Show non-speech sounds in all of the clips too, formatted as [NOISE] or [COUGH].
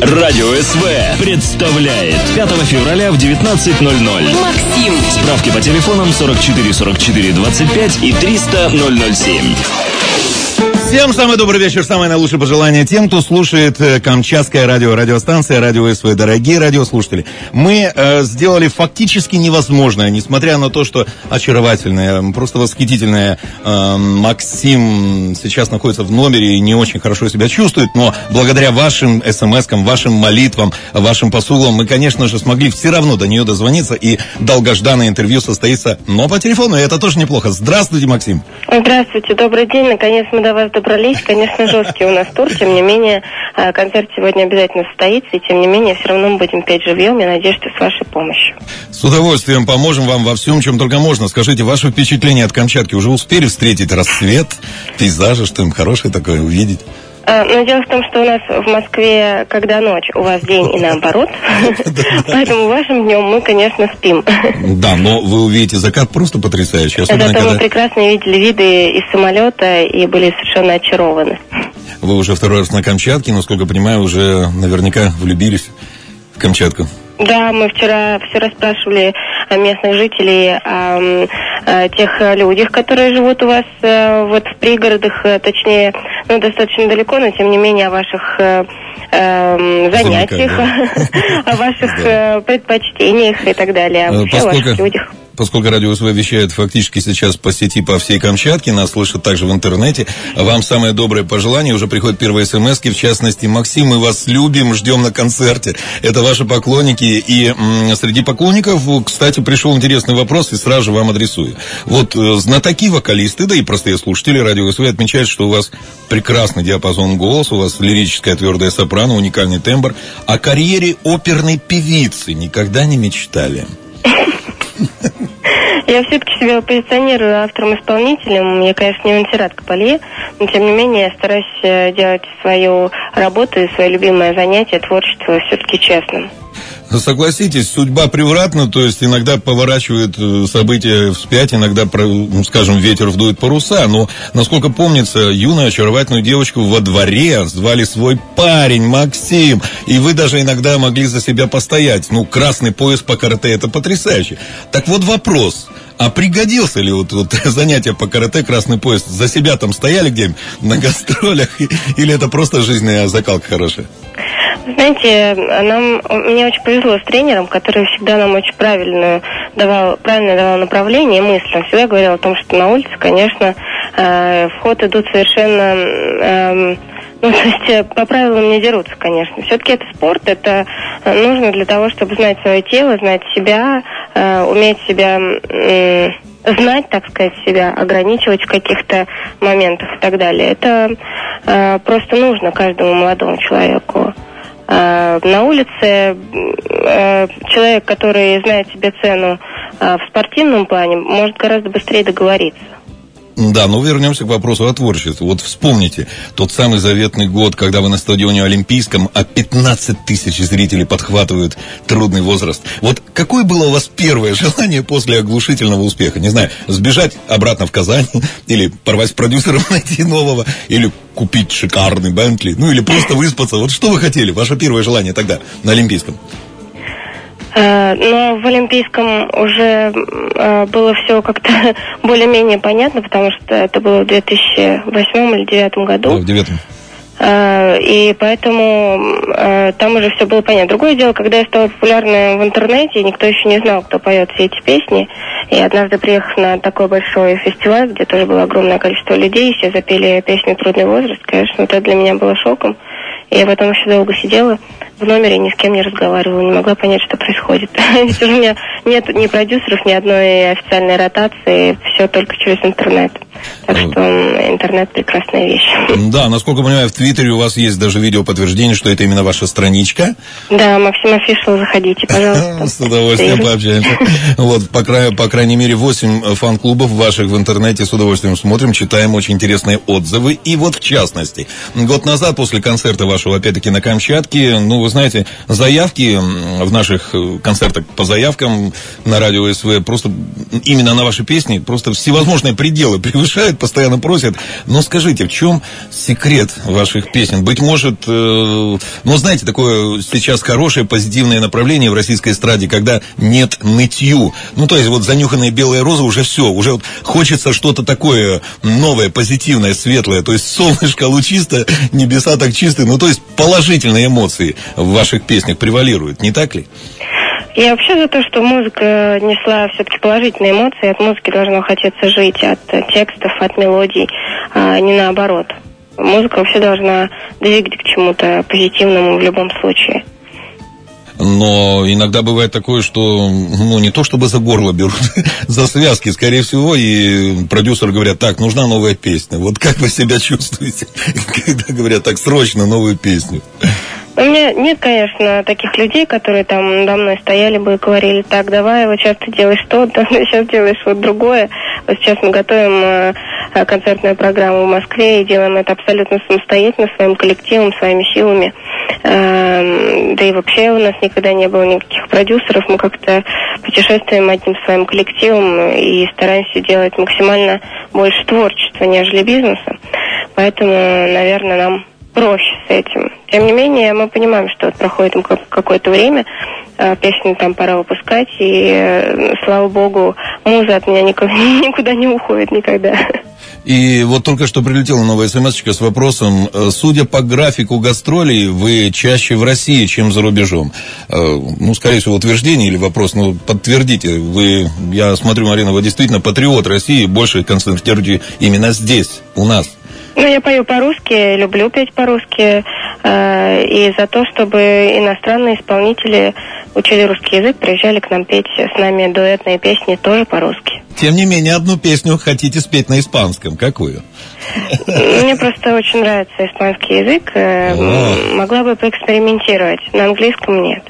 Радио СВ представляет 5 февраля в 19.00 Максим. Справки по телефонам 44 44 25 и 300 007. Всем самый добрый вечер, самое наилучшее пожелание тем, кто слушает э, Камчатское радио, радиостанция, радио СВ. Дорогие радиослушатели, мы э, сделали фактически невозможное, несмотря на то, что очаровательная, просто восхитительная э, Максим сейчас находится в номере и не очень хорошо себя чувствует, но благодаря вашим смс-кам, вашим молитвам, вашим посулам мы, конечно же, смогли все равно до нее дозвониться, и долгожданное интервью состоится, но по телефону, и это тоже неплохо. Здравствуйте, Максим. Здравствуйте, добрый день. Наконец мы до вас добрались. Конечно, жесткий у нас тур. Тем не менее, э, концерт сегодня обязательно состоится. И тем не менее, все равно мы будем петь живьем. Я надеюсь, что с вашей помощью. С удовольствием поможем вам во всем, чем только можно. Скажите, ваше впечатление от Камчатки уже успели встретить рассвет, пейзажи, что им хорошее такое увидеть? А, Но дело в том, что у нас в Москве, когда ночь, у вас день и наоборот. [LAUGHS] Поэтому вашим днем мы, конечно, спим. Да, но вы увидите закат просто потрясающий. Зато мы прекрасно видели виды из самолета и были совершенно очарованы. вы уже второй раз на Камчатке, насколько понимаю, уже наверняка влюбились в Камчатку. Да, мы вчера все расспрашивали о местных жителей, о, о тех э, людях, которые живут у вас э, вот в пригородах, э, точнее, ну, достаточно далеко, но тем не менее о ваших э, эм, занятиях, [LAUGHS] о ваших э, предпочтениях и так далее, Э, вообще о ваших людях. Поскольку радио СВ вещает фактически сейчас по сети по всей Камчатке, нас слышат также в интернете, вам самое доброе пожелание, уже приходят первые смс в частности, Максим, мы вас любим, ждем на концерте. Это ваши поклонники, и м, среди поклонников, кстати, пришел интересный вопрос, и сразу же вам адресую. Вот э, знатоки вокалисты, да и простые слушатели радио СВ отмечают, что у вас прекрасный диапазон голоса, у вас лирическая твердая сопрано, уникальный тембр. О карьере оперной певицы никогда не мечтали. Я все-таки себя позиционирую автором-исполнителем. Я, конечно, не антирад Капалье, но, тем не менее, я стараюсь э, делать свою работу и свое любимое занятие, творчество, все-таки честным. Согласитесь, судьба превратна, то есть иногда поворачивает э, события вспять, иногда, ну, скажем, ветер вдует паруса, но, насколько помнится, юную очаровательную девочку во дворе звали свой парень Максим, и вы даже иногда могли за себя постоять. Ну, красный пояс по карате это потрясающе. Так вот вопрос, а пригодился ли вот, вот [LAUGHS] занятие по карате, красный пояс, за себя там стояли где-нибудь на гастролях, [LAUGHS] или это просто жизненная закалка хорошая? Знаете, нам, мне очень повезло с тренером, который всегда нам очень правильно давал, правильно давал направление и мысль. Он всегда говорил о том, что на улице, конечно, э, в идут совершенно... эм, ну, [LAUGHS] то есть э, по правилам не дерутся, конечно. Все-таки это спорт, это э, нужно для того, чтобы знать свое тело, знать себя, э, уметь себя м, знать, так сказать, себя, ограничивать в каких-то моментах и так далее. Это э, просто нужно каждому молодому человеку. Э, на улице э, человек, который знает себе цену э, в спортивном плане, может гораздо быстрее договориться. Да, но вернемся к вопросу о творчестве. Вот вспомните тот самый заветный год, когда вы на стадионе Олимпийском, а 15 тысяч зрителей подхватывают трудный возраст. Вот какое было у вас первое [LAUGHS] желание после оглушительного успеха? Не знаю, сбежать обратно в Казань, [LAUGHS] или порвать с продюсером, [LAUGHS] найти нового, или купить шикарный Бентли, ну или просто выспаться. Вот что вы хотели? Ваше первое желание тогда на Олимпийском? Э, Но в Олимпийском уже э, было все как-то [LAUGHS] более-менее понятно, потому что это было в 2008 или 2009 Да, году. в девятом. Э, И поэтому там уже все было понятно. Другое дело, когда я стала популярной в интернете, никто еще не знал, кто поет все эти песни. И однажды приехав на такой большой фестиваль, где тоже было огромное количество людей, все запели песню «Трудный возраст», конечно, это для меня было шоком. И я потом еще долго сидела в номере, ни с кем не разговаривала, не могла понять, что происходит. [LAUGHS] У меня нет ни продюсеров, ни одной официальной ротации, все только через интернет. Так что интернет прекрасная вещь. Да, насколько понимаю, в Твиттере у вас есть даже видео подтверждение, что это именно ваша страничка. Да, Максим Офишел, заходите, [LAUGHS] пожалуйста. С удовольствием пообщаемся. Вот, по, край- по крайней мере, 8 фан-клубов ваших в интернете с удовольствием смотрим, читаем очень интересные отзывы. И вот, в частности, год назад, после концерта вашего, опять-таки, на Камчатке, ну, вы знаете, заявки в наших э, концертах по заявкам на радио СВ, просто именно на ваши песни, просто всевозможные пределы превышают приглашают, постоянно просят. Но скажите, в чем секрет ваших песен? Быть может, э, ну, знаете, такое сейчас хорошее позитивное направление в российской эстраде, когда нет нытью. Ну, то есть вот занюханные белые розы уже все, уже вот хочется что-то такое новое, позитивное, светлое. То есть солнышко лучисто, небеса так чистые. Ну, то есть положительные эмоции в ваших песнях превалируют, не так ли? Я вообще за то, что музыка несла все-таки положительные эмоции. От музыки должно хотеться жить, от текстов, от мелодий, а не наоборот. Музыка вообще должна двигать к чему-то позитивному в любом случае. Но иногда бывает такое, что, ну, не то чтобы за горло берут, [LAUGHS] за связки, скорее всего, и продюсеры говорят, так, нужна новая песня. Вот как вы себя чувствуете, [LAUGHS] когда говорят, так, срочно новую песню? У меня нет, конечно, таких людей, которые там надо мной стояли бы и говорили, так, давай, вот сейчас ты делаешь то, то сейчас делаешь вот другое. Вот сейчас мы готовим э, э, концертную программу в Москве и делаем это абсолютно самостоятельно, своим коллективом, своими силами. Э, да и вообще у нас никогда не было никаких продюсеров. Мы как-то путешествуем одним своим коллективом и стараемся делать максимально больше творчества, нежели бизнеса. Поэтому, наверное, нам проще с этим. Тем не менее, мы понимаем, что вот проходит какое-то время, а, песню там пора выпускать, и, э, слава богу, муза от меня [LAUGHS] никуда не уходит никогда. И вот только что прилетела новая смс с вопросом, э, судя по графику гастролей, вы чаще в России, чем за рубежом. Э, ну, скорее всего, утверждение или вопрос, ну, подтвердите. Вы, я смотрю, Марина, вы действительно патриот России, больше концентрируете именно здесь, у нас. Ну, я пою по-русски, люблю петь по-русски. Э, и за то, чтобы иностранные исполнители учили русский язык, приезжали к нам петь с нами дуэтные песни тоже по-русски. Тем не менее, одну песню хотите спеть на испанском. Какую? Мне просто очень нравится испанский язык. Э, О. Могла бы поэкспериментировать. На английском нет.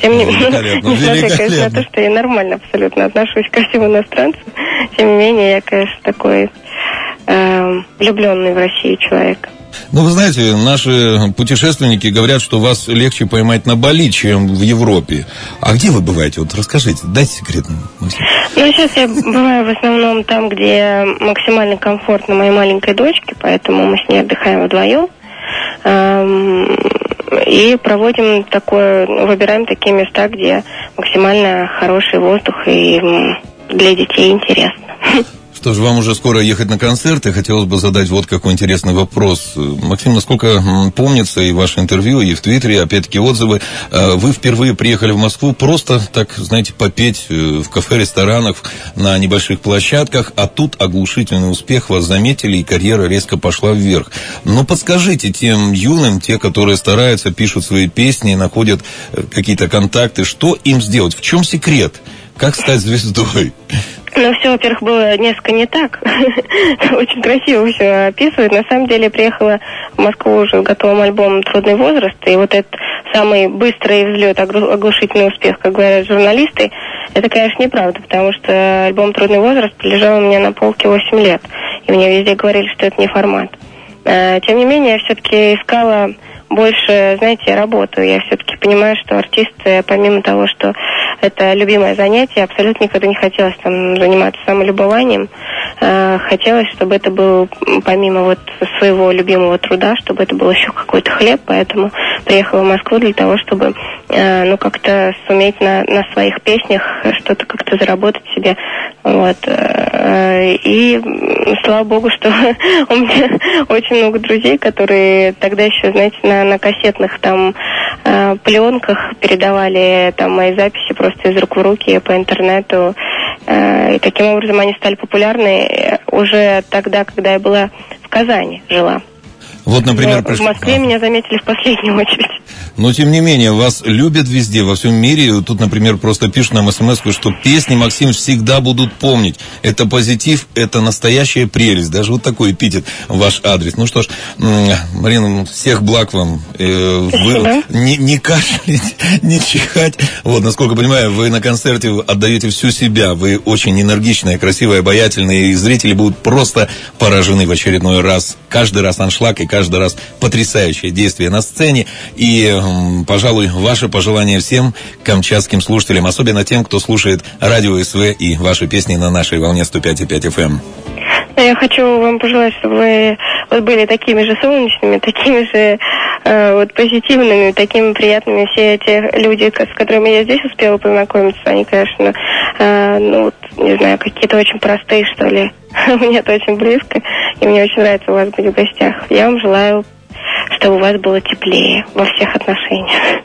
Тем не менее, несмотря, конечно, на то, что я нормально абсолютно отношусь ко всем иностранцам, тем не менее, я, конечно, такой э, влюбленный в Россию человек. Ну, вы знаете, наши путешественники говорят, что вас легче поймать на Бали, чем в Европе. А где вы бываете? Вот расскажите, дайте секретную мысль. Ну, сейчас я бываю в основном там, где максимально комфортно моей маленькой дочке, поэтому мы с ней отдыхаем вдвоем. Эм, и проводим такое, выбираем такие места, где максимально хороший воздух и для детей интересно. Что ж, вам уже скоро ехать на концерт, и хотелось бы задать вот какой интересный вопрос. Максим, насколько помнится и ваше интервью, и в Твиттере, опять-таки отзывы, э, вы впервые приехали в Москву просто, так, знаете, попеть э, в кафе, ресторанах, на небольших площадках, а тут оглушительный успех, вас заметили, и карьера резко пошла вверх. Но подскажите тем юным, те, которые стараются, пишут свои песни, находят э, какие-то контакты, что им сделать? В чем секрет? Как стать звездой? Ну, все, во-первых, было несколько не так. [LAUGHS] Очень красиво все описывает. На самом деле, я приехала в Москву уже с готовым альбомом «Трудный возраст», и вот этот самый быстрый взлет, оглушительный успех, как говорят журналисты, это, конечно, неправда, потому что альбом «Трудный возраст» лежал у меня на полке 8 лет, и мне везде говорили, что это не формат. А, тем не менее, я все-таки искала больше, знаете, я работаю. Я все-таки понимаю, что артисты, помимо того, что это любимое занятие, абсолютно никогда не хотелось там заниматься самолюбованием. Э, хотелось, чтобы это был, помимо вот своего любимого труда, чтобы это был еще какой-то хлеб, поэтому приехала в Москву для того, чтобы, э, ну, как-то суметь на, на своих песнях что-то как-то заработать себе. Вот. Э, и слава богу, что [LAUGHS] у меня очень много друзей, которые тогда еще, знаете, на, на кассетных там пленках передавали там мои записи просто из рук в руки по интернету. Э, и таким образом они стали популярны уже тогда, когда я была в Казани, жила. Вот, например, в Москве а. меня заметили в последнюю [LAUGHS] очередь. Но, тем не менее, вас любят везде, во всем мире. Тут, например, просто пишут нам смс что песни Максим всегда будут помнить. Это позитив, это настоящая прелесть. Даже вот такой эпитет ваш адрес. Ну что ж, Марина, всех благ вам. Э, вы не, не кашлять, [LAUGHS] не чихать. Вот, насколько понимаю, вы на концерте отдаете всю себя. Вы очень энергичная, красивая, обаятельная. И зрители будут просто поражены в очередной раз. Каждый раз аншлаг и каждый каждый раз потрясающее действие на сцене. И, пожалуй, ваше пожелание всем камчатским слушателям, особенно тем, кто слушает радио СВ и ваши песни на нашей волне 105,5 FM. Я хочу вам пожелать, чтобы вы вот были такими же солнечными, такими же э, вот позитивными, такими приятными все эти люди, с которыми я здесь успела познакомиться. Они, конечно, э, ну, не знаю, какие-то очень простые, что ли. [LAUGHS] Мне это очень близко, и мне очень нравится у вас быть в гостях. Я вам желаю, чтобы у вас было теплее во всех отношениях.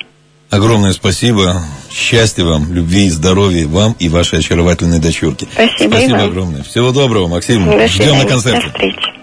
Огромное спасибо. Счастья вам, любви и здоровья вам и вашей очаровательной дочурке. Спасибо. Спасибо огромное. Всего доброго, Максим. До Ждем на концерте. До встречи.